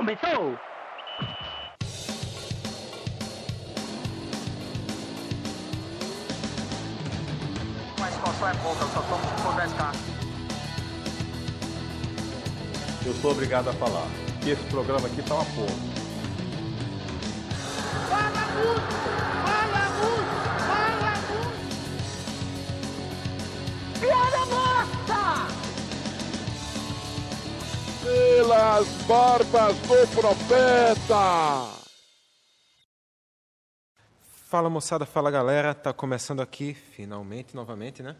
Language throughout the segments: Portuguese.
Começou! Mas qual é pouca, eu só tomo por 10k. Eu sou obrigado a falar que esse programa aqui tá uma porra. Fala! Pelas barbas do profeta! Fala moçada, fala galera, tá começando aqui, finalmente, novamente, né?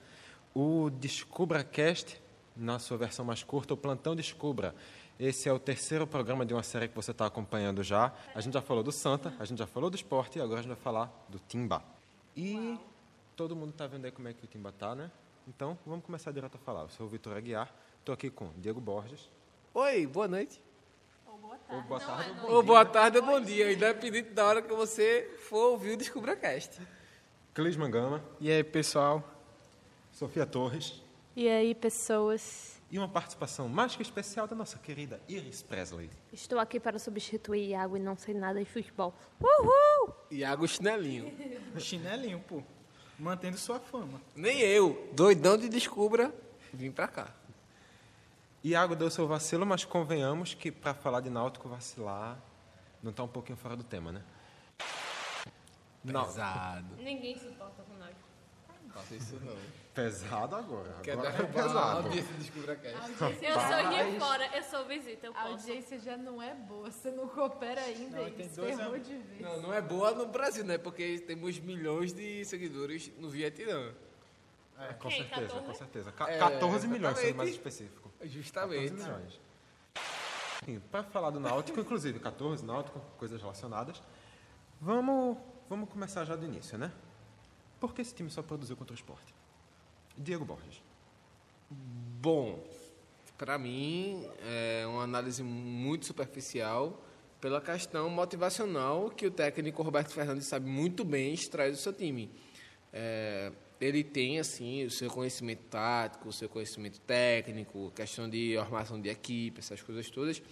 O Descubra Cast, na sua versão mais curta, o Plantão Descubra. Esse é o terceiro programa de uma série que você está acompanhando já. A gente já falou do Santa, a gente já falou do esporte agora a gente vai falar do Timba. E todo mundo tá vendo aí como é que o Timba tá, né? Então, vamos começar direto a falar. Eu sou o Vitor Aguiar, estou aqui com Diego Borges. Oi, boa noite. Ou boa tarde, ou bom Ou boa tarde ou bom dia, independente da hora que você for ouvir o Descubra Cast. Clisman Gama, E aí, pessoal? Sofia Torres E aí, pessoas? e uma participação mais que especial da nossa querida Iris Presley. Estou aqui para substituir Iago e não sei nada de futebol. Uhul! Iago Chinelinho. Chinelinho, pô. Mantendo sua fama. Nem eu, doidão de Descubra, vim pra cá. Iago deu seu vacilo, mas convenhamos que para falar de Náutico vacilar não está um pouquinho fora do tema, né? Não, Pesado. Ninguém se importa com Náutico. Não faça isso não. pesado agora. Quer agora é derrubar a pesado. audiência Descubra Cast. Eu sou de fora, eu sou visita, eu A audiência já não é boa, você não coopera ainda, Não, tem dois ferrou de vez. Não, não é boa no Brasil, né? Porque temos milhões de seguidores no Vietnã. É, com Quem? certeza, 14? com certeza. Ca- É, 14 milhões, sendo mais específico. 14 Justamente. milhões. Para falar do Náutico, inclusive 14, Náutico, coisas relacionadas, vamos, vamos começar já do início, né? Por que esse time só produziu contra o esporte? Diego Borges. Bom, para mim é uma análise muito superficial pela questão motivacional que o técnico Roberto Fernandes sabe muito bem extrair do seu time. É, ele tem assim o seu conhecimento tático, o seu conhecimento técnico, questão de armação de equipe, essas coisas todas,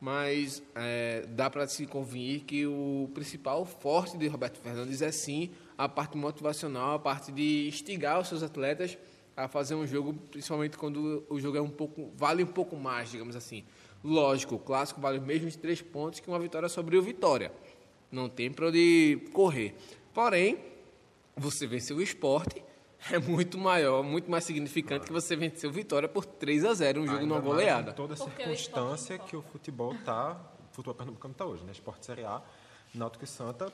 mas é, dá para se convir que o principal forte de Roberto Fernandes é sim a parte motivacional, a parte de instigar os seus atletas a fazer um jogo, principalmente quando o jogo é um pouco vale um pouco mais, digamos assim. Lógico, o clássico vale os mesmos três pontos que uma vitória sobre o Vitória. Não tem para onde correr. Porém, você venceu o esporte é muito maior, muito mais significante que você venceu o Vitória por 3 a 0 um jogo Ainda numa goleada. em toda a Porque o circunstância esporte- que o futebol tá, o futebol pernambucano está hoje, né? Esporte Série A, Náutico e Santa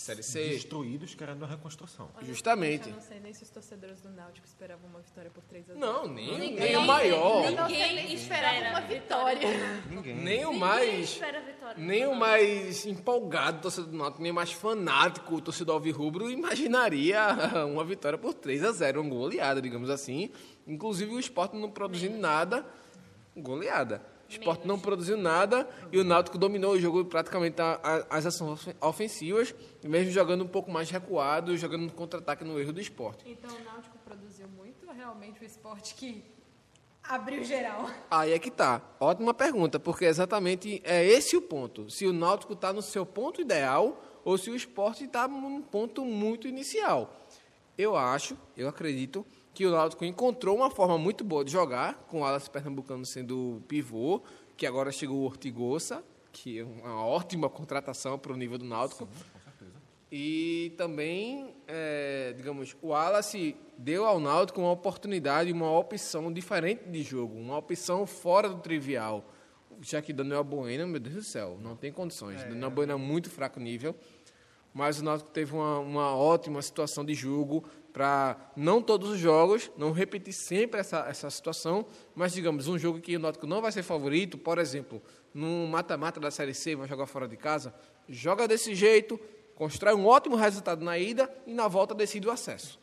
Série C. destruídos querendo uma reconstrução. Justamente. Eu não sei nem se os torcedores do Náutico esperavam uma vitória por 3 a 0. Não, nem, Ninguém- nem o maior. Nem se esperava uma vitória. Ninguém. Nem o Ninguém mais. espera a vitória. Nem o mais empolgado torcedor do Náutico, nem o mais fanático torcedor alvirrubro imaginaria uma vitória por 3 a 0 uma goleada, digamos assim. Inclusive o esporte não produzindo nada, goleada. O esporte não produziu nada e o Náutico dominou o jogo praticamente a- a- as ações ofen- ofensivas, mesmo jogando um pouco mais recuado, jogando no contra-ataque no erro do esporte. Então o Náutico produziu muito, ou realmente o esporte que abriu geral. Aí é que tá. Ótima pergunta, porque exatamente é esse o ponto. Se o Náutico está no seu ponto ideal ou se o esporte está num ponto muito inicial. Eu acho, eu acredito, que o Náutico encontrou uma forma muito boa de jogar, com o Alas Pernambucano sendo o pivô, que agora chegou o Ortigosa, que é uma ótima contratação para o nível do Náutico. E também, é, digamos, o Wallace deu ao Náutico uma oportunidade, uma opção diferente de jogo, uma opção fora do trivial. Já que Daniel Bueno, meu Deus do céu, não tem condições. Daniel Bueno é muito fraco nível, mas o Náutico teve uma, uma ótima situação de jogo para não todos os jogos, não repetir sempre essa, essa situação, mas digamos, um jogo que o Náutico não vai ser favorito, por exemplo, no mata-mata da Série C, vai jogar fora de casa, joga desse jeito, constrói um ótimo resultado na ida e na volta decide o acesso.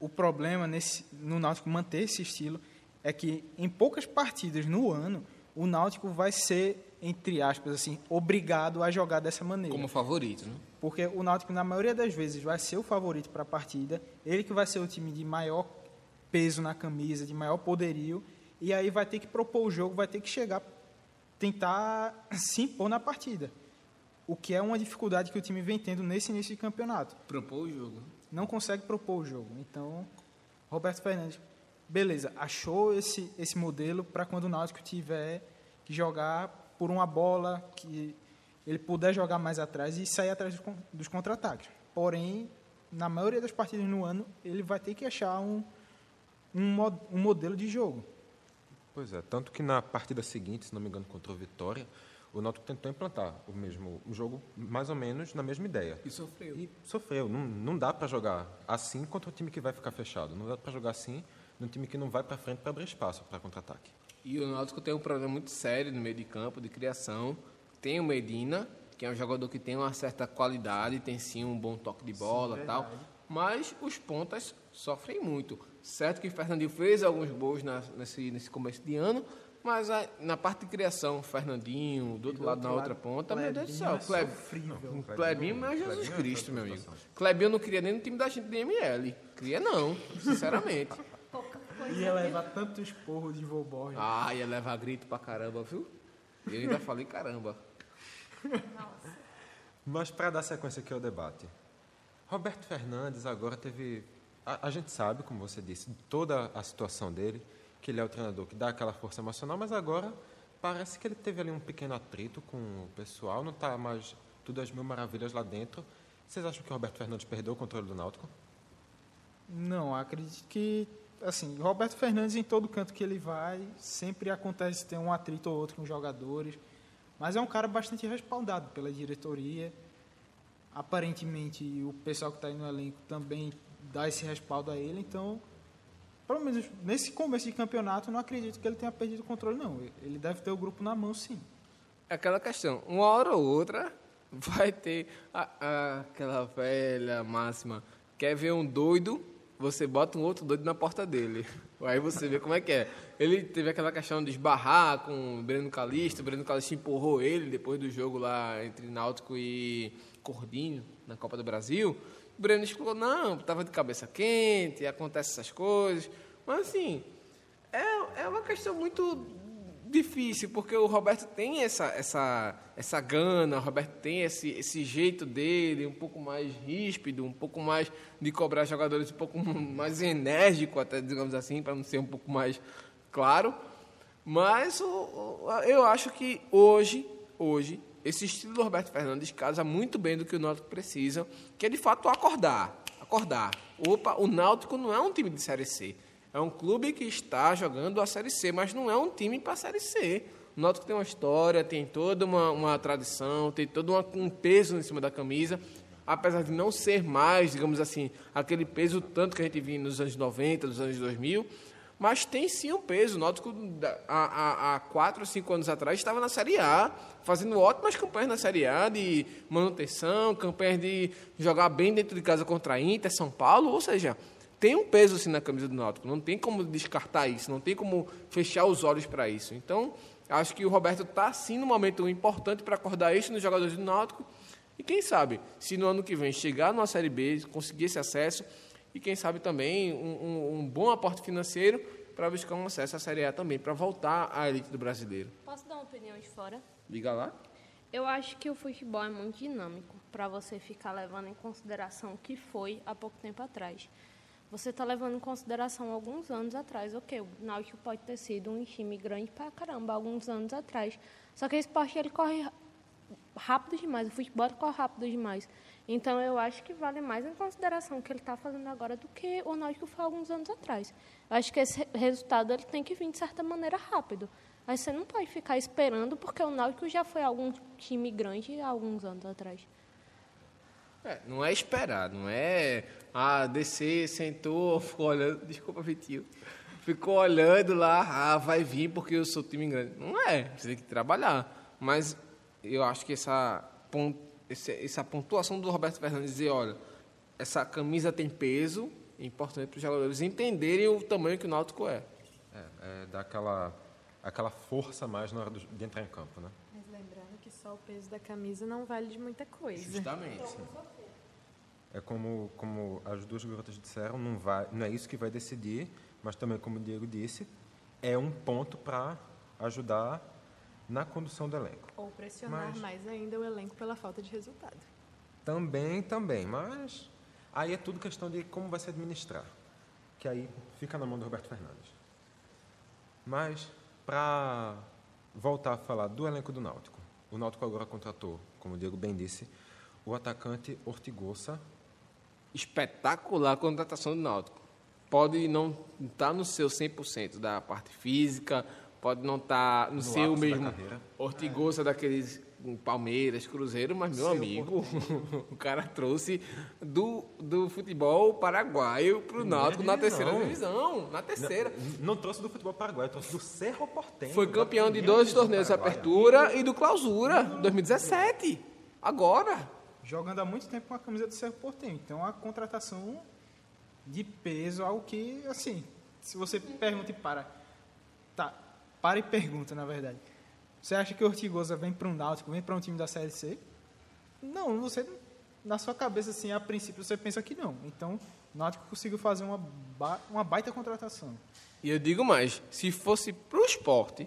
O problema nesse, no Náutico manter esse estilo é que em poucas partidas no ano o Náutico vai ser, entre aspas, assim, obrigado a jogar dessa maneira. Como favorito, né? Porque o Náutico, na maioria das vezes, vai ser o favorito para a partida, ele que vai ser o time de maior peso na camisa, de maior poderio, e aí vai ter que propor o jogo, vai ter que chegar tentar se impor na partida. O que é uma dificuldade que o time vem tendo nesse início de campeonato. Propor o jogo. Não consegue propor o jogo. Então, Roberto Fernandes, beleza, achou esse, esse modelo para quando o Náutico tiver que jogar por uma bola, que ele puder jogar mais atrás e sair atrás dos, con- dos contra-ataques. Porém, na maioria das partidas no ano, ele vai ter que achar um, um, um modelo de jogo. Pois é, tanto que na partida seguinte, se não me engano, contra o Vitória, o Náutico tentou implantar o mesmo o jogo, mais ou menos na mesma ideia. E sofreu. E sofreu. Não, não dá para jogar assim contra o time que vai ficar fechado. Não dá para jogar assim num time que não vai para frente para abrir espaço para contra-ataque. E o Náutico tem um problema muito sério no meio de campo, de criação. Tem o Medina, que é um jogador que tem uma certa qualidade, tem sim um bom toque de bola e tal. Mas os pontas sofrem muito. Certo que o Fernandinho fez alguns gols na- nesse, nesse começo de ano, mas a- na parte de criação, Fernandinho, do outro lado, na outra ponta, meu Deus do céu. Kleb, Klebinho, meu Jesus Cristo, meu amigo. Klebinho eu não queria nem no time da gente de ML. Queria não, sinceramente. Ia levar tanto esporro de Vobor. Ah, ia levar grito pra caramba, viu? Eu ainda falei caramba. Mas para dar sequência aqui ao debate, Roberto Fernandes agora teve. A, a gente sabe, como você disse, toda a situação dele, que ele é o treinador que dá aquela força emocional, mas agora parece que ele teve ali um pequeno atrito com o pessoal, não está mais tudo às mil maravilhas lá dentro. Vocês acham que o Roberto Fernandes perdeu o controle do Náutico? Não, acredito que, assim, Roberto Fernandes em todo canto que ele vai, sempre acontece ter um atrito ou outro com os jogadores, mas é um cara bastante respaldado pela diretoria. Aparentemente, o pessoal que está aí no elenco também dá esse respaldo a ele, então, pelo menos nesse começo de campeonato, não acredito que ele tenha perdido o controle, não. Ele deve ter o grupo na mão, sim. É aquela questão, uma hora ou outra vai ter a- a- aquela velha máxima. Quer ver um doido, você bota um outro doido na porta dele. Aí você vê como é que é. Ele teve aquela questão de esbarrar com o Breno Calixto, o Breno Calixto empurrou ele depois do jogo lá entre Náutico e Cordinho, na Copa do Brasil. O Breno explicou, não, estava de cabeça quente, acontece essas coisas. Mas assim, é, é uma questão muito difícil, porque o Roberto tem essa, essa, essa gana, o Roberto tem esse, esse jeito dele, um pouco mais ríspido, um pouco mais de cobrar jogadores um pouco mais enérgico, até digamos assim, para não ser um pouco mais claro. Mas o, eu acho que hoje, hoje, esse estilo do Roberto Fernandes casa muito bem do que o Náutico precisa, que é de fato acordar. Acordar. Opa, o Náutico não é um time de Série C. É um clube que está jogando a Série C, mas não é um time para a Série C. O Náutico tem uma história, tem toda uma, uma tradição, tem todo uma- um peso em cima da camisa, apesar de não ser mais, digamos assim, aquele peso tanto que a gente viu nos anos 90, nos anos 2000, mas tem sim um peso. O Náutico, há, há, há quatro ou cinco anos atrás, estava na Série A, fazendo ótimas campanhas na Série A, de manutenção, campanhas de jogar bem dentro de casa contra a Inter, São Paulo, ou seja, tem um peso assim na camisa do Náutico. Não tem como descartar isso, não tem como fechar os olhos para isso. Então, acho que o Roberto está sim num momento importante para acordar isso nos jogadores do Náutico. E quem sabe, se no ano que vem chegar numa Série B, conseguir esse acesso, e quem sabe também um, um- um bom aporte financeiro para buscar um acesso à Série A também, para voltar à elite do brasileiro. Posso dar uma opinião de fora? Liga lá. Eu acho que o futebol é muito dinâmico para você ficar levando em consideração o que foi há pouco tempo atrás. Você está levando em consideração alguns anos atrás, ok, o Náutico pode ter sido um time grande pra caramba alguns anos atrás. Só que o esporte ele corre rápido demais, o futebol corre rápido demais. Então eu acho que vale mais em consideração o que ele está fazendo agora do que o Náutico foi alguns anos atrás. Eu acho que esse re- resultado ele tem que vir de certa maneira rápido. Mas você não pode ficar esperando porque o Náutico já foi algum time grande há alguns anos atrás. É, não é esperar, não é ah, descer, sentou, ficou olhando, desculpa, Vitinho, ficou olhando lá, ah, vai vir porque eu sou time grande. Não é, você tem que trabalhar. Mas eu acho que essa, essa pontuação do Roberto Fernandes dizer, olha, essa camisa tem peso, é importante para os jogadores entenderem o tamanho que o Náutico é. É, é dar aquela, aquela força mais na hora do- de entrar em campo, né? Mas lembrando que só o peso da camisa não vale de muita coisa. Justamente. É como, como as duas garotas disseram, não, vai, não é isso que vai decidir, mas também, como o Diego disse, é um ponto para ajudar na condução do elenco. Ou pressionar Mas- mais ainda o elenco pela falta de resultado. Também, também, mas aí é tudo questão de como vai se administrar, que aí fica na mão do Roberto Fernandes. Mas, para voltar a falar do elenco do Náutico, o Náutico agora contratou, como o Diego bem disse, o atacante Ortigosa, Espetacular a contratação do Náutico. Pode não estar no seu 100% da parte física, pode não estar no, No seu ápice da mesmo carreira. Ortigosa daqueles Palmeiras, Cruzeiro, mas meu Seu amigo, o cara trouxe do, do futebol paraguaio para o Náutico na terceira divisão. Na terceira. Não, não trouxe do futebol paraguaio, trouxe do Cerro Porteño. Foi campeão de dois torneios de apertura e do clausura, 2017. Agora. Jogando há muito tempo com a camisa do Cerro Porteño. Então, a contratação de peso, algo que, assim, se você pergunta e para... Tá, para e pergunta, na verdade. Você acha que o Ortigosa vem para um Náutico, vem para um time da Série C? Não, você, na sua cabeça, assim, a princípio, você pensa que não. Então, o Náutico conseguiu fazer uma, ba- uma baita contratação. E eu digo mais, se fosse pro esporte,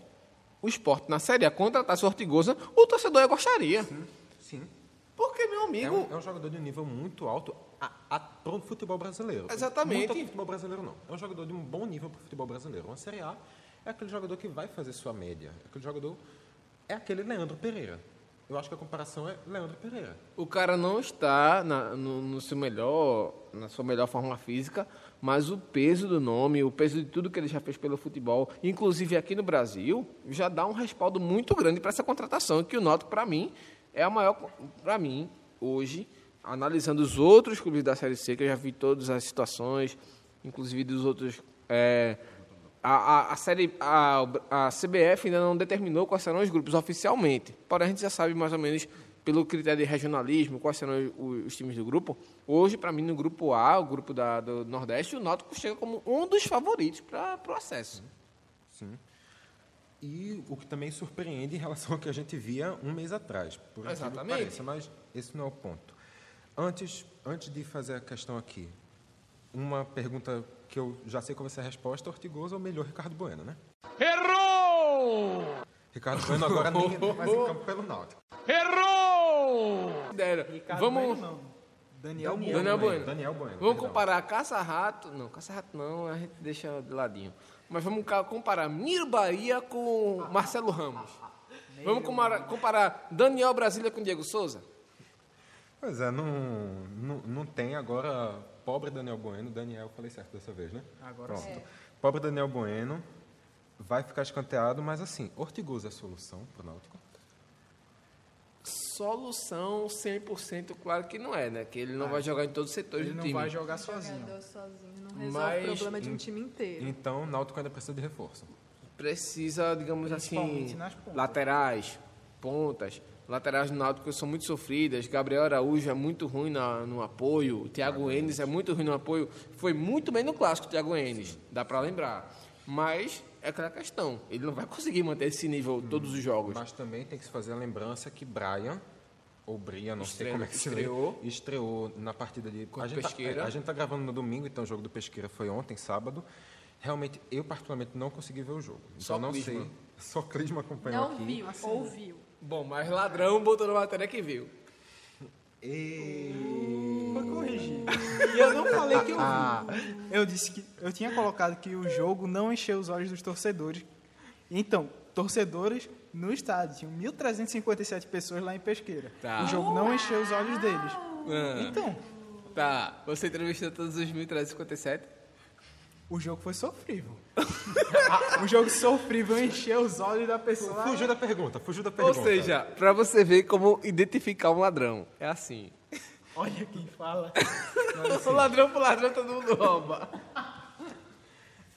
o esporte na Série A contratasse o Ortigosa, o torcedor gostaria. Sim. Porque, meu É amigo, um, é um jogador de um nível muito alto para o futebol brasileiro. Exatamente. Pro futebol brasileiro, não. É um jogador de um bom nível para o futebol brasileiro. Uma Série A é aquele jogador que vai fazer sua média. É aquele jogador... É aquele Leandro Pereira. Eu acho que a comparação é Leandro Pereira. o cara não está na, no, no seu melhor, na sua melhor forma física, mas o peso do nome, o peso de tudo que ele já fez pelo futebol, inclusive aqui no Brasil, já dá um respaldo muito grande para essa contratação, que o Náutico, para mim, é a maior, para mim, hoje, analisando os outros clubes da Série C, que eu já vi todas as situações, inclusive dos outros... é, a, a, a, série, a, a CBF ainda não determinou quais serão os grupos oficialmente. Porém, a gente já sabe mais ou menos, pelo critério de regionalismo, quais serão os, os times do grupo. Hoje, para mim, no grupo A, o grupo da, do Nordeste, o Náutico chega como um dos favoritos para o acesso. Sim. E o que também surpreende em relação ao que a gente via um mês atrás. Por Exatamente. pareça, mas esse não é o ponto. Antes, antes de fazer a questão aqui, uma pergunta que eu já sei qual vai ser a resposta, Ortigosa ou melhor Ricardo Bueno, né? Errou! Ricardo Bueno agora nem mais em campo pelo Náutico. Errou! Ricardo Vamos, Bueno, não. Daniel, Daniel, Bueno. Bueno. Daniel Bueno. Vamos comparar Caça-Rato. Não, Caça-Rato não, a gente deixa de ladinho. Mas vamos comparar Miro Bahia com Marcelo Ramos. Vamos comparar, comparar Daniel Brasília com Diego Souza? Pois é, não, não, não tem agora pobre Daniel Bueno. Daniel, falei certo dessa vez, né? Agora Pronto. sim. Pobre Daniel Bueno vai ficar escanteado, mas assim, Ortigosa é a solução para o Náutico. Solução 100% claro que não é, né? Que ele não vai jogar em todos os setores Ele do não time. vai jogar sozinho. Jogador sozinho não resolve Mas- o problema de um time inteiro. Então, o Náutico ainda precisa de reforço. Precisa, digamos assim, pontas. laterais, pontas. Laterais do Náutico são muito sofridas. Gabriel Araújo é muito ruim na- no apoio. O Thiago Enes é muito ruim no apoio. Foi muito bem no clássico, o Thiago Enes. Dá pra lembrar. Mas é aquela questão. Ele não vai conseguir manter esse nível todos os jogos. Mas também tem que se fazer a lembrança que Brian, ou Brian, não sei Estreou- como é que se estreou. lê, estreou na partida de... A gente, Pesqueira. Tá, a gente tá gravando no domingo, então o jogo do Pesqueira foi ontem, sábado. Realmente, eu particularmente não consegui ver o jogo. Então Só não Clisma. sei. Só Clisma acompanhou Não aqui. viu, ouviu. Bom, mas ladrão botou na matéria que viu. Foi corrigir. E eu não falei que eu vi. Eu disse que eu tinha colocado que o jogo não encheu os olhos dos torcedores. Então, torcedores no estádio. Tinham 1.357 pessoas lá em Pesqueira. Tá. O jogo não encheu os olhos deles. Ah, Então, tá. Você entrevistou todos os 1.357? O jogo foi sofrível. o jogo sofrível encheu os olhos da pessoa. Fugiu da pergunta, fugiu da Ou pergunta. seja, pra você ver como identificar um ladrão. É assim. Olha quem fala. O ladrão pro ladrão todo mundo rouba.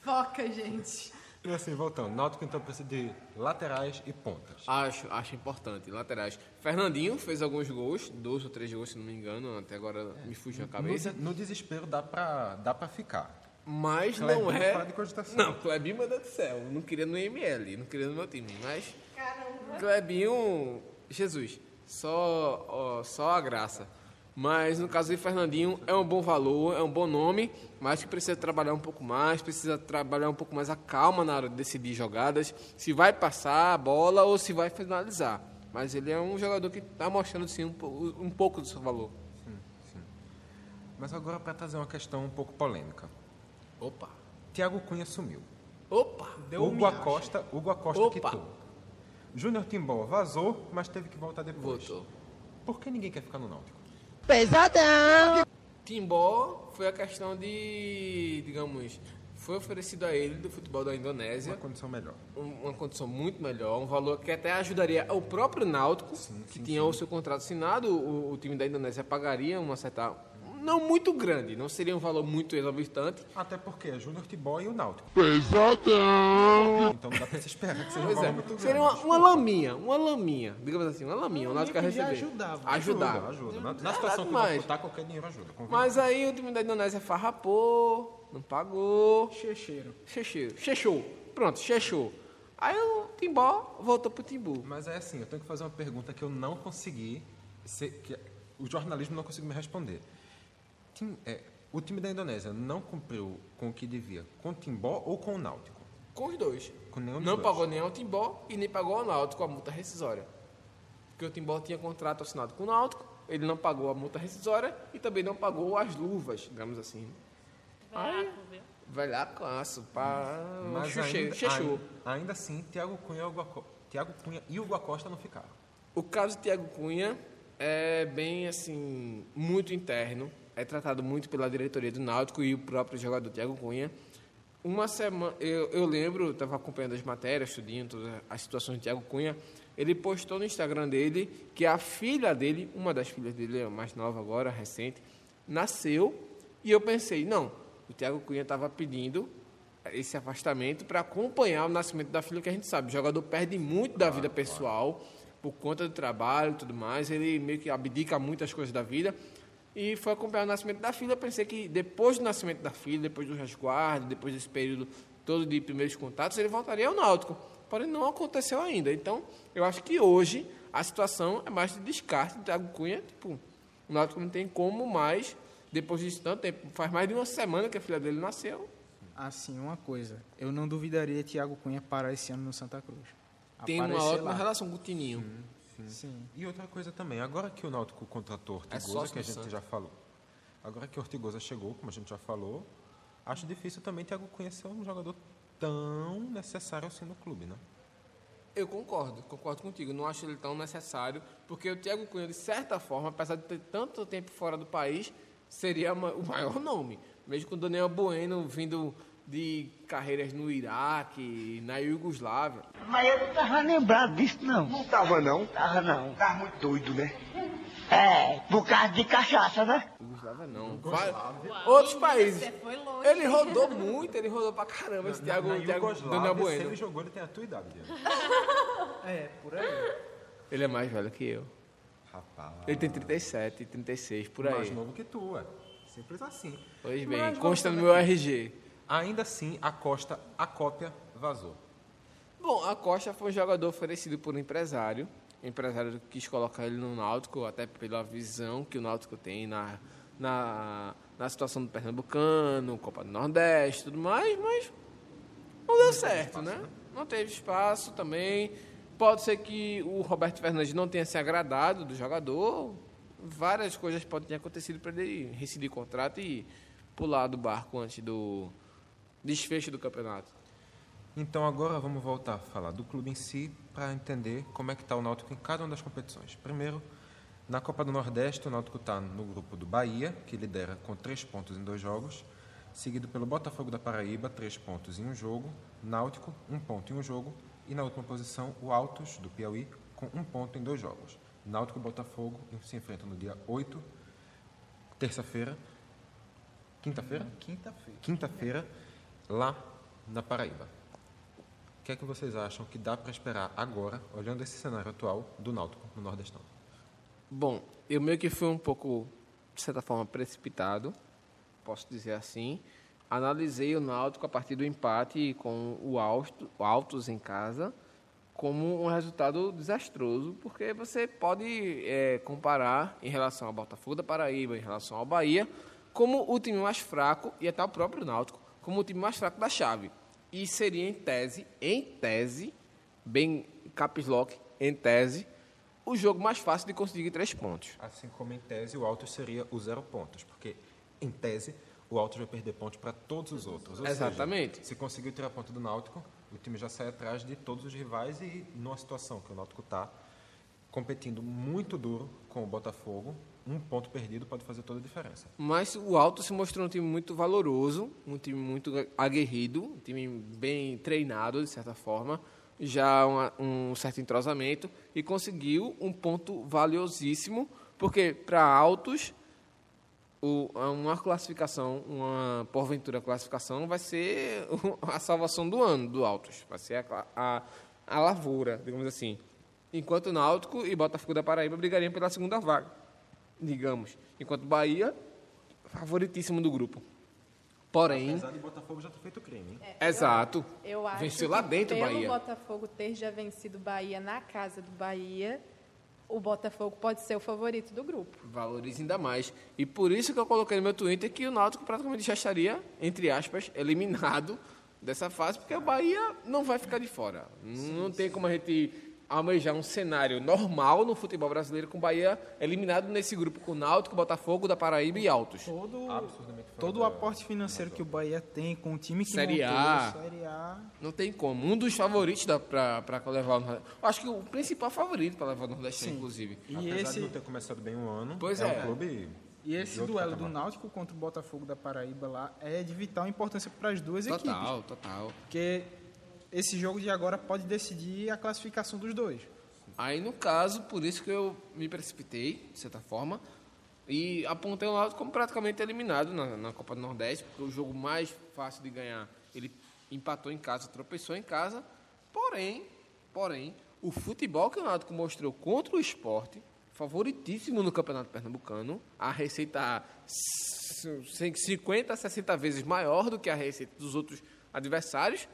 Foca, gente. E assim, voltando. Náutico então precisa de laterais e pontas. Acho, acho importante. Laterais. Fernandinho fez alguns gols, dois ou três gols, se não me engano. Até agora me fugiu a No, cabeça. de- no desespero dá pra, dá pra ficar. Mas não é. fora de cogitação. Não, Clebinho, meu Deus do céu. Não queria no ML, não queria no meu time. Mas. Clebinho. Jesus. Só, ó, só a graça. Mas no caso de Fernandinho, é um bom valor, é um bom nome, mas que precisa trabalhar um pouco mais, precisa trabalhar um pouco mais a calma na hora de decidir jogadas, se vai passar a bola ou se vai finalizar. Mas ele é um jogador que está mostrando sim um, um pouco do seu valor. Mas agora para trazer uma questão um pouco polêmica. Opa! Tiago Cunha sumiu. Opa! Hugo Acosta, Hugo Acosta Opa. quitou. Júnior Timbó vazou, mas teve que voltar depois. Voltou. Por que ninguém quer ficar no Náutico? Pesadão! Timbó foi a questão de, digamos, foi oferecido a ele do futebol da Indonésia. Uma condição melhor. um- uma condição muito melhor, um valor que até ajudaria o próprio Náutico, que tinha o seu contrato assinado, o, o time da Indonésia pagaria uma certa. Não muito grande, não seria um valor muito exorbitante. Até porque é Júnior Timbó e o Náutico. Pesadão! Então não dá pra se esperar que seja um valor é, muito grande. seria uma, uma laminha, uma laminha, digamos assim, uma laminha, o Náutico ia que já receber. ajudava. Ajudava. Ajuda, ajuda. Na, situação que Náutico tá, qualquer dinheiro ajuda. Mas aí o time da Indonésia farrapou, não pagou. Checheiro. Chechou. Chechou. Pronto, chechou. Aí o Timbó voltou pro Timbu. Mas é assim, eu tenho que fazer uma pergunta que eu não consegui, ser- que o jornalismo não conseguiu me responder. Tim- é, o time da Indonésia não cumpriu com o que devia com o Timbó ou com o Náutico? Com os dois. Com nenhum não dois. pagou nem ao Timbó e nem pagou ao Náutico a multa rescisória. Porque o Timbó tinha contrato assinado com o Náutico, ele não pagou a multa rescisória e também não pagou as luvas, digamos assim. Veraco, viu? Velhacaço, pá. Mas Xuxê- ainda, ainda, ainda assim, Thiago Cunha, e Thiago Cunha e Hugo Acosta não ficaram. O caso de Tiago Cunha é bem assim, muito interno. É tratado muito pela diretoria do Náutico e o próprio jogador Tiago Cunha. Uma semana, eu, eu lembro, estava acompanhando as matérias, estudando todas as situações de Tiago Cunha. Ele postou no Instagram dele que a filha dele, uma das filhas dele, a mais nova agora, recente, nasceu. E eu pensei, não, o Tiago Cunha estava pedindo esse afastamento para acompanhar o nascimento da filha, que a gente sabe, o jogador perde muito da vida pessoal por conta do trabalho e tudo mais, ele meio que abdica muitas coisas da vida e foi acompanhar o nascimento da filha. Pensei que depois do nascimento da filha, depois do resguardo, depois desse período todo de primeiros contatos, ele voltaria ao Náutico. Porém, não aconteceu ainda. Então, eu acho que hoje a situação é mais de descarte do Thiago Cunha. Tipo, o Náutico não tem como mais, depois de tanto tempo, faz mais de uma semana que a filha dele nasceu. Assim, uma coisa. Eu não duvidaria Thiago Cunha parar esse ano no Santa Cruz. Tem uma ótima lá. relação com o Tininho. Sim. E outra coisa também, agora que o Náutico contratou É Ortigosa, sócio que a gente já falou, agora que Ortigosa chegou, como a gente já falou, acho difícil também Thiago Cunha ser um jogador tão necessário assim no clube, né? Eu concordo, concordo contigo. Não acho ele tão necessário, porque o Thiago Cunha, de certa forma, apesar de ter tanto tempo fora do país, seria o maior nome. Mesmo com o Daniel Bueno vindo de carreiras no Iraque, na Iugoslávia. Mas eu não tava lembrado disso, não. Não tava, não? Tava, não. Tava muito doido, né? É, por causa de cachaça, né? Iugoslávia não. Outros países. Ele rodou muito, ele rodou pra caramba esse Thiago, Thiago Daniel se Bueno. ele jogou, ele tem a tua idade. É, por aí. Ele é mais velho que eu. Rapaz. Ele tem 37, 36, por Mais aí. novo que tu, é. Simples assim. Pois bem, consta no meu. RG. Ainda assim, a Costa, a cópia vazou. Bom, a Costa foi um jogador oferecido por um empresário. O empresário quis colocar ele no Náutico, até pela visão que o Náutico tem na, na, na situação do Pernambucano, Copa do Nordeste e tudo mais, mas não deu certo, né? Não teve espaço também. Pode ser que o Roberto Fernandes não tenha se agradado do jogador. Várias coisas podem ter acontecido para ele rescindir contrato e pular do barco antes do desfecho do campeonato. Então agora vamos voltar a falar do clube em si para entender como é que está o Náutico em cada uma das competições. Primeiro, na Copa do Nordeste, o Náutico está no grupo do Bahia, que lidera com três pontos em dois jogos, seguido pelo Botafogo da Paraíba, três pontos em um jogo, Náutico, um ponto em um jogo, e na última posição, o Altos, do Piauí, com um ponto em dois jogos. Náutico e Botafogo se enfrentam no dia 8, terça-feira, quinta-feira? Quinta-feira. quinta-feira, lá na Paraíba. O que é que vocês acham que dá para esperar agora, olhando esse cenário atual do Náutico no Nordestão? Bom, eu meio que fui um pouco, de certa forma, precipitado, posso dizer assim. Analisei o Náutico a partir do empate com o Alto- o Altos em casa como um resultado desastroso, porque você pode é, comparar em relação ao Botafogo da Paraíba, em relação ao Bahia, como o time mais fraco, e até o próprio Náutico, como o time mais fraco da chave. E seria em tese, em tese, bem caps lock, em tese, o jogo mais fácil de conseguir três pontos. Assim como em tese o Altos seria o zero pontos, porque em tese o Altos vai perder pontos para todos os outros. Ou Exatamente. Seja, se conseguir tirar ponto do Náutico, o time já sai atrás de todos os rivais e numa situação que o Náutico está competindo muito duro com o Botafogo, um ponto perdido pode fazer toda a diferença. Mas o Alto se mostrou um time muito valoroso, um time muito aguerrido, um time bem treinado, de certa forma, já um, um certo entrosamento, e conseguiu um ponto valiosíssimo, porque para Altos, o, uma classificação, uma porventura classificação, vai ser a salvação do ano do Altos, vai ser a, a, a lavoura, digamos assim. Enquanto Náutico e Botafogo da Paraíba brigariam pela segunda vaga digamos. Enquanto Bahia, favoritíssimo do grupo. Porém. Apesar de Botafogo já ter feito crime. É, Exato. Eu, eu acho Venceu lá dentro pelo Bahia. Botafogo ter já vencido Bahia na casa do Bahia, o Botafogo pode ser o favorito do grupo. Valoriza ainda mais. E por isso que eu coloquei no meu Twitter que o Náutico praticamente já estaria, entre aspas, eliminado dessa fase, porque o Bahia não vai ficar de fora. Sim, não tem sim. como a gente almejar um cenário normal no futebol brasileiro com o Bahia eliminado nesse grupo com o Náutico, Botafogo, da Paraíba e Altos. Todo, todo o aporte financeiro que o Bahia tem com o time que Série montou, A. Série A. Não tem como. Um dos favoritos para levar o Nordeste. Acho que o principal favorito para levar o Nordeste, inclusive. E Apesar esse... de não ter começado bem o ano, pois é, é. um clube... E esse duelo do Náutico contra o Botafogo da Paraíba lá é de vital importância para as duas total, equipes. Total, total. Porque esse jogo de agora pode decidir a classificação dos dois. Aí, no caso, por isso que eu me precipitei, de certa forma, e apontei o Náutico como praticamente eliminado na, na, Copa do Nordeste, porque o jogo mais fácil de ganhar, ele empatou em casa, tropeçou em casa, porém, porém, o futebol que o Náutico mostrou contra o esporte, favoritíssimo no Campeonato Pernambucano, a receita 50 a 60 vezes maior do que a receita dos outros adversários,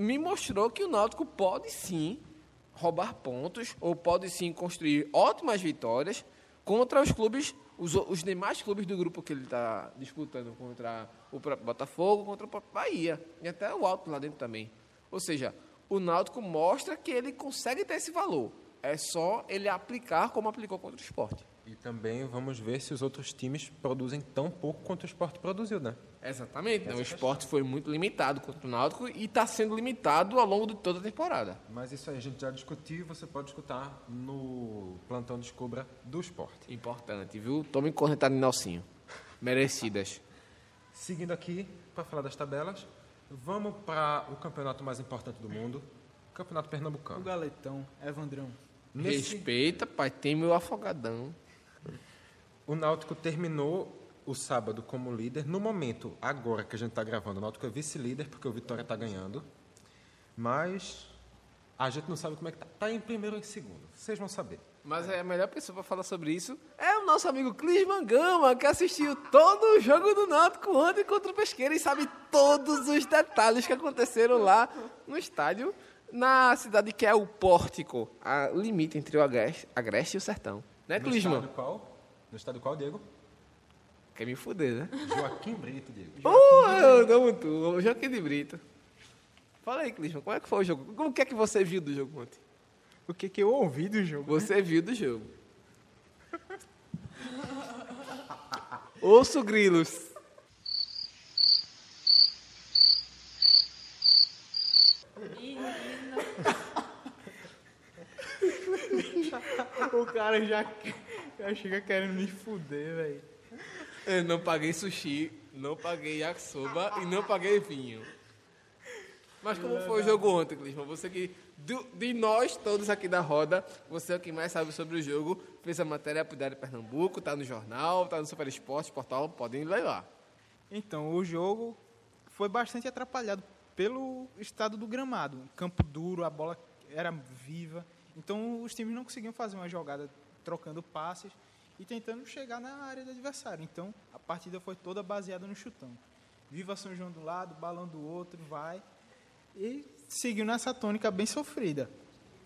me mostrou que o Náutico pode sim roubar pontos ou pode sim construir ótimas vitórias contra os clubes, os, os demais clubes do grupo que ele está disputando contra o Botafogo, contra o Bahia e até o Alto lá dentro também. Ou seja, o Náutico mostra que ele consegue ter esse valor. É só ele aplicar como aplicou contra o esporte. E também vamos ver se os outros times produzem tão pouco quanto o esporte produziu, né? Exatamente. Né? O esporte foi muito limitado contra o Náutico e está sendo limitado ao longo de toda a temporada. Mas isso aí a gente já discutiu e você pode escutar no Plantão Descubra do Esporte. Importante, viu? Tome cornetado de Nelsinho. Merecidas. Seguindo aqui, para falar das tabelas, vamos para o campeonato mais importante do mundo, Campeonato Pernambucano. O Galetão, Evandrão. Nesse... Respeita, pai, tem meu afogadão. O Náutico terminou o sábado como líder. No momento, agora que a gente está gravando, o Náutico é vice-líder, porque o Vitória está ganhando. Mas a gente não sabe como é que está. Está em primeiro ou em segundo. Vocês vão saber. Mas é a melhor pessoa para falar sobre isso é o nosso amigo Clis Mangama, que assistiu todo o jogo do Náutico ontem contra o Pesqueira e sabe todos os detalhes que aconteceram lá no estádio, na cidade que é o Pórtico, a limite entre o Agreste, Agreste e o Sertão. Né, Clisman? qual? No estádio qual, Diego? Quer me fuder, né? Joaquim Brito, Diego. Oh, eu dou muito. Joaquim de Brito. Fala aí, Clisman, como é que foi o jogo? Como que é que você viu do jogo ontem? O que, que eu ouvi do jogo? Você viu do jogo. Ouço grilos. o cara já, já chega querendo me fuder, velho. Eu não paguei sushi, não paguei yakisoba e não paguei vinho. Mas como foi o jogo ontem, Clisman? Você que, do, de nós todos aqui da roda, você é o que mais sabe sobre o jogo, fez a matéria para o Diário Pernambuco, tá no jornal, tá no Super Esporte, portal, podem ler lá. Então, o jogo foi bastante atrapalhado pelo estado do gramado. Campo duro, a bola era viva. Então, os times não conseguiam fazer uma jogada trocando passes e tentando chegar na área do adversário. Então, a partida foi toda baseada no chutão. Viva São João do lado, balão do outro, vai. e seguiu nessa tônica bem sofrida.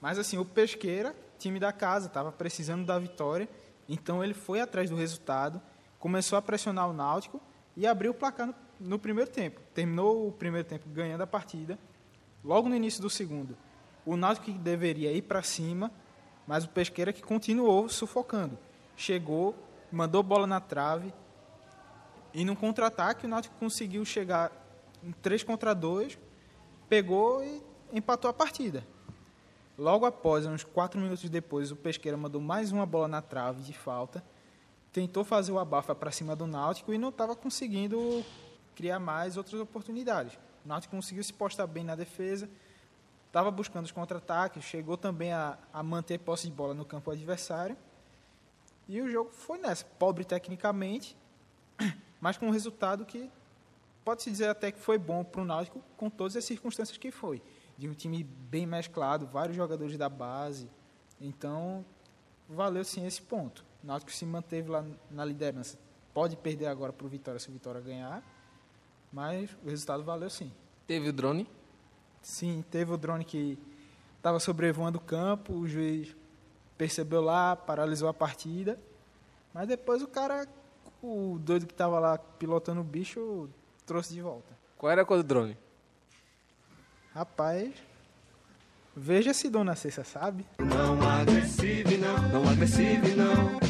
Mas assim, o Pesqueira, time da casa, estava precisando da vitória, então ele foi atrás do resultado, começou a pressionar o Náutico e abriu o placar no, no primeiro tempo. Terminou o primeiro tempo ganhando a partida. Logo no início do segundo, o Náutico que deveria ir para cima, mas o Pesqueira que continuou sufocando. Chegou, mandou bola na trave, e no contra-ataque o Náutico conseguiu chegar em 3 contra 2, pegou e empatou a partida. Logo após, uns 4 minutos depois, o Pesqueira mandou mais uma bola na trave de falta, tentou fazer o abafa para cima do Náutico e não estava conseguindo criar mais outras oportunidades. O Náutico conseguiu se postar bem na defesa, estava buscando os contra-ataques, chegou também a, a manter posse de bola no campo adversário. E o jogo foi nessa, pobre tecnicamente, mas com um resultado que pode-se dizer até que foi bom para o Náutico, com todas as circunstâncias que foi. De um time bem mesclado, vários jogadores da base. Então, valeu sim esse ponto. O Náutico se manteve lá na liderança. Pode perder agora para o Vitória se o Vitória ganhar, mas o resultado valeu sim. Teve o drone? Sim, teve o drone que estava sobrevoando o campo, o juiz percebeu lá, paralisou a partida, mas depois o cara, o doido que estava lá pilotando o bicho, trouxe de volta. Qual era a cor do drone? Rapaz, veja se Dona Cessa sabe. Não agressive não, não agressive não.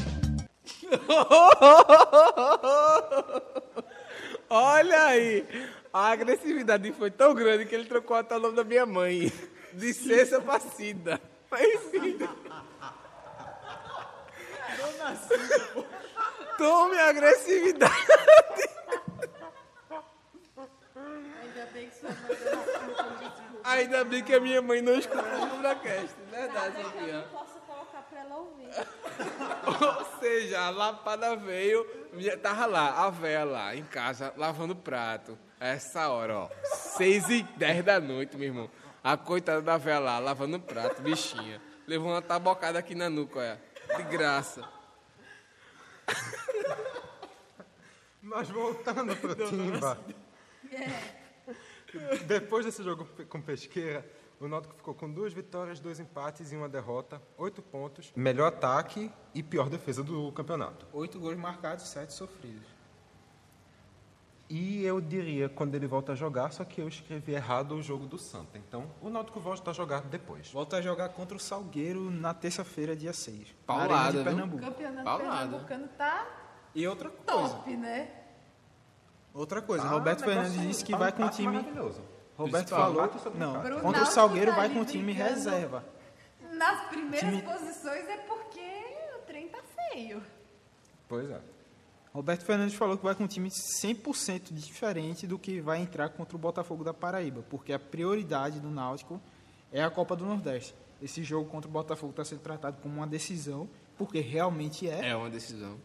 Olha aí, a agressividade foi tão grande que ele trocou até o nome da minha mãe. De Cessa pra Cida. Mas enfim. Dona Cida, pô. Tome a agressividade. Ainda bem que sua mãe não Ainda bem que a minha mãe não escuta o Lubracast. Verdade, Sofia. posso colocar para ela ouvir. Ou seja, a lapada veio, tava lá, a véia lá, em casa, lavando prato. Essa hora, ó, seis e dez da noite, meu irmão. A coitada da véia lá, lavando prato, bichinha. Levou uma tabocada aqui na nuca, olha. De graça. Mas voltando pro Timba. Depois desse jogo com Pesqueira, o Náutico ficou com duas vitórias, dois empates e uma derrota, oito pontos, melhor ataque e pior defesa do campeonato. Oito gols marcados, sete sofridos. E eu diria quando ele volta a jogar, só que eu escrevi errado o jogo do Santa. Então, o Náutico volta a jogar depois. Volta a jogar contra o Salgueiro na terça-feira, dia 6. Paulada, de? Pernambuco. O campeonato Paulada. pernambucano tá E outra coisa, top, né? outra coisa, Tá, Roberto Fernandes disse que tá um vai com o time. maravilhoso. Roberto Principal, falou, não, contra o Salgueiro tá vai com o time reserva. Nas primeiras Time- posições é porque o trem tá feio. Pois é. Roberto Fernandes falou que vai com um time 100% diferente do que vai entrar contra o Botafogo da Paraíba, porque a prioridade do Náutico é a Copa do Nordeste. Esse jogo contra o Botafogo está sendo tratado como uma decisão, porque realmente é. É uma decisão.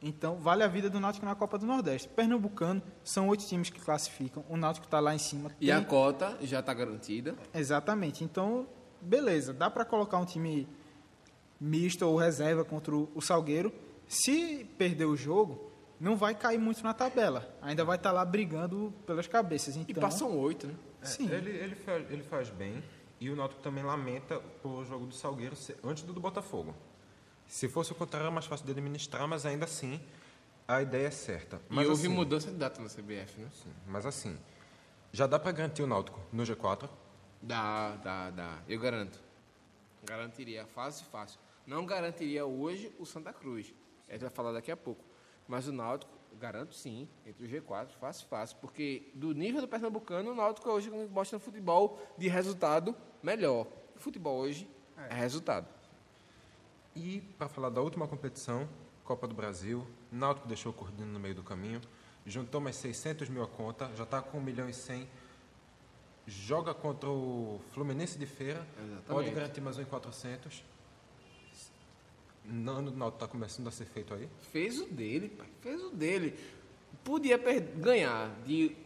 Então, vale a vida do Náutico na Copa do Nordeste. Pernambucano, são oito times que classificam. O Náutico está lá em cima. E tem- a cota já está garantida. Exatamente. Então, beleza. Dá para colocar um time misto ou reserva contra o Salgueiro. Se perder o jogo, não vai cair muito na tabela. Ainda vai estar lá brigando pelas cabeças. Então, E passam oito, né? É, Sim. Ele, ele, faz, ele faz bem e o Náutico também lamenta por jogo do Salgueiro ser antes do do Botafogo. Se fosse o contrário, era mais fácil de administrar, mas ainda assim a ideia é certa. Mas e houve assim, mudança de data na CBF, né? sim, mas assim, já dá para garantir o Náutico no G4? Dá, dá, dá. Eu garanto. Garantiria fácil, fácil. Não garantiria hoje o Santa Cruz. A gente vai falar daqui a pouco. Mas o Náutico, garanto sim, entre o G4, fácil, fácil. Porque do nível do Pernambucano, o Náutico hoje mostra um futebol de resultado melhor. O futebol hoje é, resultado. E para falar da última competição, Copa do Brasil, Náutico deixou o Cordino no meio do caminho, juntou mais 600 mil a conta, já está com 1 milhão e 100, joga contra o Fluminense de Feira, Exatamente. pode garantir mais um em 400. Não, o Náutico está começando a ser feito aí. Fez o dele, pai. Fez o dele. Podia ganhar de.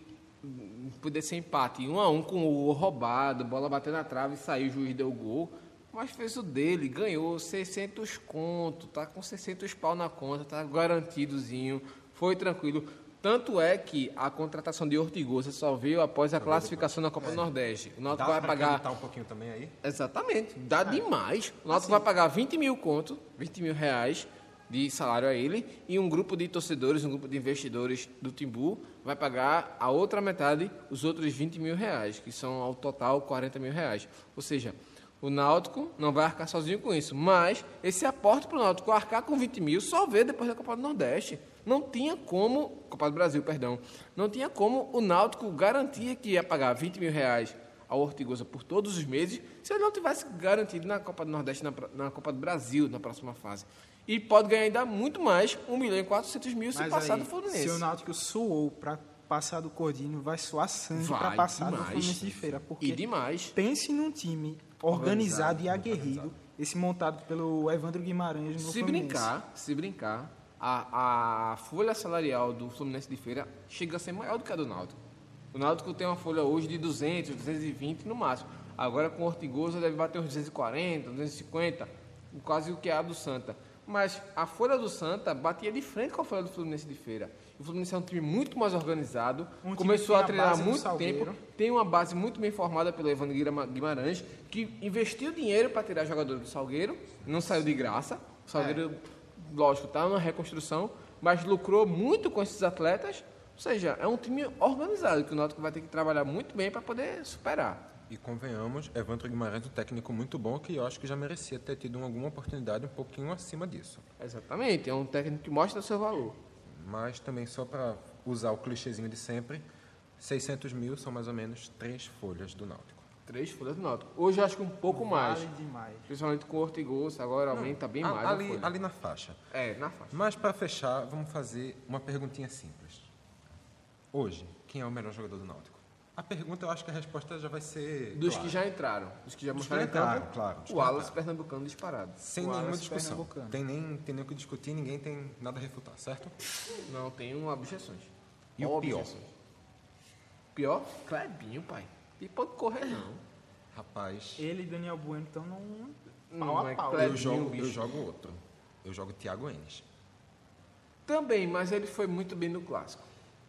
Poder ser empate um a um com o roubado, bola batendo na trave e saiu, o juiz deu o gol. Mas fez o dele, ganhou 600 conto, tá com 600 pau na conta, tá garantidozinho, foi tranquilo. Tanto é que a contratação de Ortigosa só veio após a classificação na Copa do Nordeste. O Náutico vai pagar... um pouquinho também aí? Exatamente, dá demais. O Náutico vai pagar 20 mil conto, 20 mil reais de salário a ele, e um grupo de torcedores, um grupo de investidores do Timbu vai pagar a outra metade, os outros 20 mil reais, que são ao total 40 mil reais. Ou seja, o Náutico não vai arcar sozinho com isso, mas esse aporte para o Náutico arcar com 20 mil só vê depois da Copa do Nordeste. Não tinha como, Copa do Brasil, perdão, não tinha como o Náutico garantir que ia pagar 20 mil reais ao Ortigosa por todos os meses, se ele não tivesse garantido na Copa do Nordeste, na, na Copa do Brasil, na próxima fase. E pode ganhar ainda muito mais, 1 milhão e 400 mil, se Mas passar aí, do Fluminense. Se o Náutico suou para passar do Cordinho, vai suar sangue para passar do demais. Fluminense de Feira. Porque E demais. pense num time organizado, Organizado, e aguerrido, esse montado pelo Evandro Guimarães no Se Fluminense. brincar, se brincar, a, a folha salarial do Fluminense de Feira chega a ser maior do que a do Náutico. O Náutico tem uma folha hoje de 200, 220 no máximo. Agora com o Ortigosa deve bater uns 240, 250, quase o que é a do Santa. Mas a folha do Santa batia de frente com a folha do Fluminense de Feira. O Fluminense é um time muito mais organizado, Um começou a treinar há muito tempo, tem uma base muito bem formada pelo Evandro Guima- Guimarães, que investiu dinheiro para tirar jogadores do Salgueiro, não saiu de graça. O Salgueiro, lógico, está numa reconstrução, mas lucrou muito com esses atletas. Ou seja, é um time organizado que o Náutico vai ter que trabalhar muito bem para poder superar. E convenhamos, Evandro Guimarães é um técnico muito bom que eu acho que já merecia ter tido alguma oportunidade um pouquinho acima disso. Exatamente, é um técnico que mostra seu valor. Mas também só para usar o clichêzinho de sempre, 600 mil são mais ou menos três folhas do Náutico. Três folhas do Náutico. Hoje eu acho que um pouco mais. Vale demais. Principalmente com Ortigosa, agora aumenta bem A- mais ali, ali na faixa. É, na faixa. Mas para fechar, vamos fazer uma perguntinha simples. Hoje, quem é o melhor jogador do Náutico? A pergunta, eu acho que a resposta já vai ser. Dos clara. que já entraram, dos que já que mostraram em entraram, claro, que o entraram. Pernambucano disparado. Sem O nenhuma discussão. Tem nem, tem nem o que discutir, ninguém tem nada a refutar, certo? Não tenho objeções. E o pior? Objeções. Pior? Clebinho, pai. E pode correr, não. Rapaz, Ele e Daniel Bueno estão num Não, pau a mas pau. Eu jogo, eu jogo outro. Eu jogo Thiago Enes. Também, mas ele foi muito bem no clássico.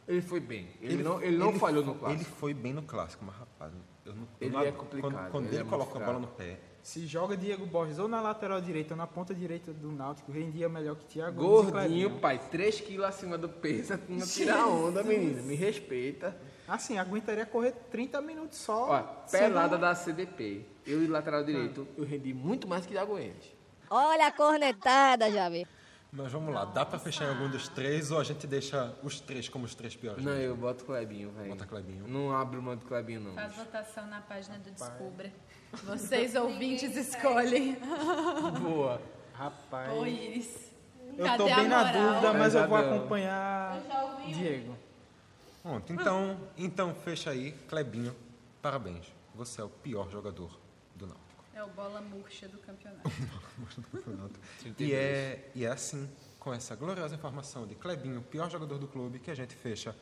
Ele foi bem. Ele, não, ele não falhou no Ele clássico. foi bem no clássico, mas rapaz, eu não, eu Ele não- é complicado, Quando, quando ele ele, é muito coloca a bola no pé, Se joga Diego Borges ou na lateral direita ou na ponta direita do Náutico, rendia melhor que Thiago Gordinho, pai. 3 quilos acima do peso. Não tira onda, menino. Me respeita. Assim, aguentaria correr 30 minutos só. Ó, pelada da CDP. Eu e lateral direito, eu rendi muito mais que Thiago Enes. Olha a cornetada, já vi. Mas vamos lá, dá pra fechar em algum dos três ou a gente deixa os três como os três piores? Não, mesmo? eu boto Clebinho, velho. Bota Clebinho. Não abro mão do Clebinho, não. Faz votação na página do Descubra. Vocês ouvintes escolhem. Boa. Rapaz. Ô, Iris. Eu Cadê tô bem na dúvida, mas eu vou acompanhar Diego. Pronto, então, então fecha aí, Clebinho. Parabéns. Você é o pior jogador. É o bola murcha do campeonato. E é, e é assim, com essa gloriosa informação de Clebinho, pior jogador do clube, que a gente fecha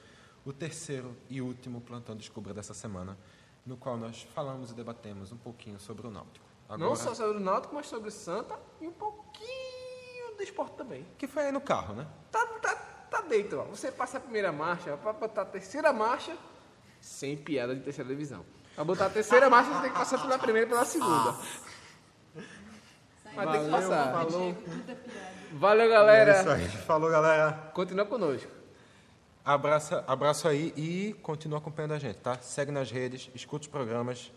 o terceiro e último plantão Descubra dessa semana, no qual nós falamos e debatemos um pouquinho sobre o Náutico. Não só sobre o Náutico, mas sobre o Santa e um pouquinho do esporte também. Que foi aí no carro, né? Tá, tá, tá dentro, ó. Você passa a primeira marcha, pra botar a terceira marcha, sem piada de terceira divisão. Pra botar a terceira marcha, você tem que passar pela primeira e pela segunda. Mas tem que Valeu, passar. falou. Valeu, galera. É isso aí. Falou, galera. Continua conosco. Abraça, abraço aí e continua acompanhando a gente, tá? Segue nas redes, escuta os programas.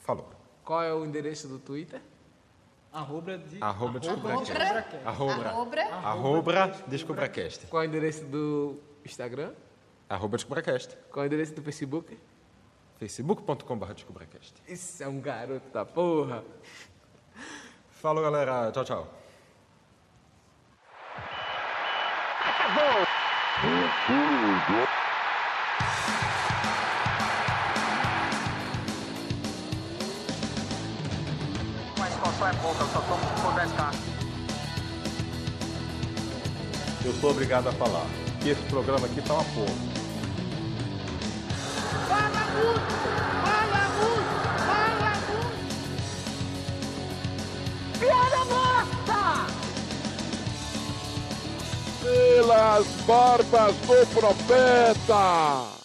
Falou. Qual é o endereço do Twitter? Arroba de. Arroba DescubraCast. Arroba. Arroba DescubraCast. Qual é o endereço do Instagram? Arroba DescubraCast. Qual é o endereço do Facebook? facebook.com.br DescubraCast. Isso é um garoto da porra. Falou, galera. Tchau, tchau. Uma expansão é pouca, eu só 10k. Eu sou obrigado a falar que esse programa aqui tá uma porra. Muito! Fala muito! Fala! Piada morta! Pela nas barbas do profeta.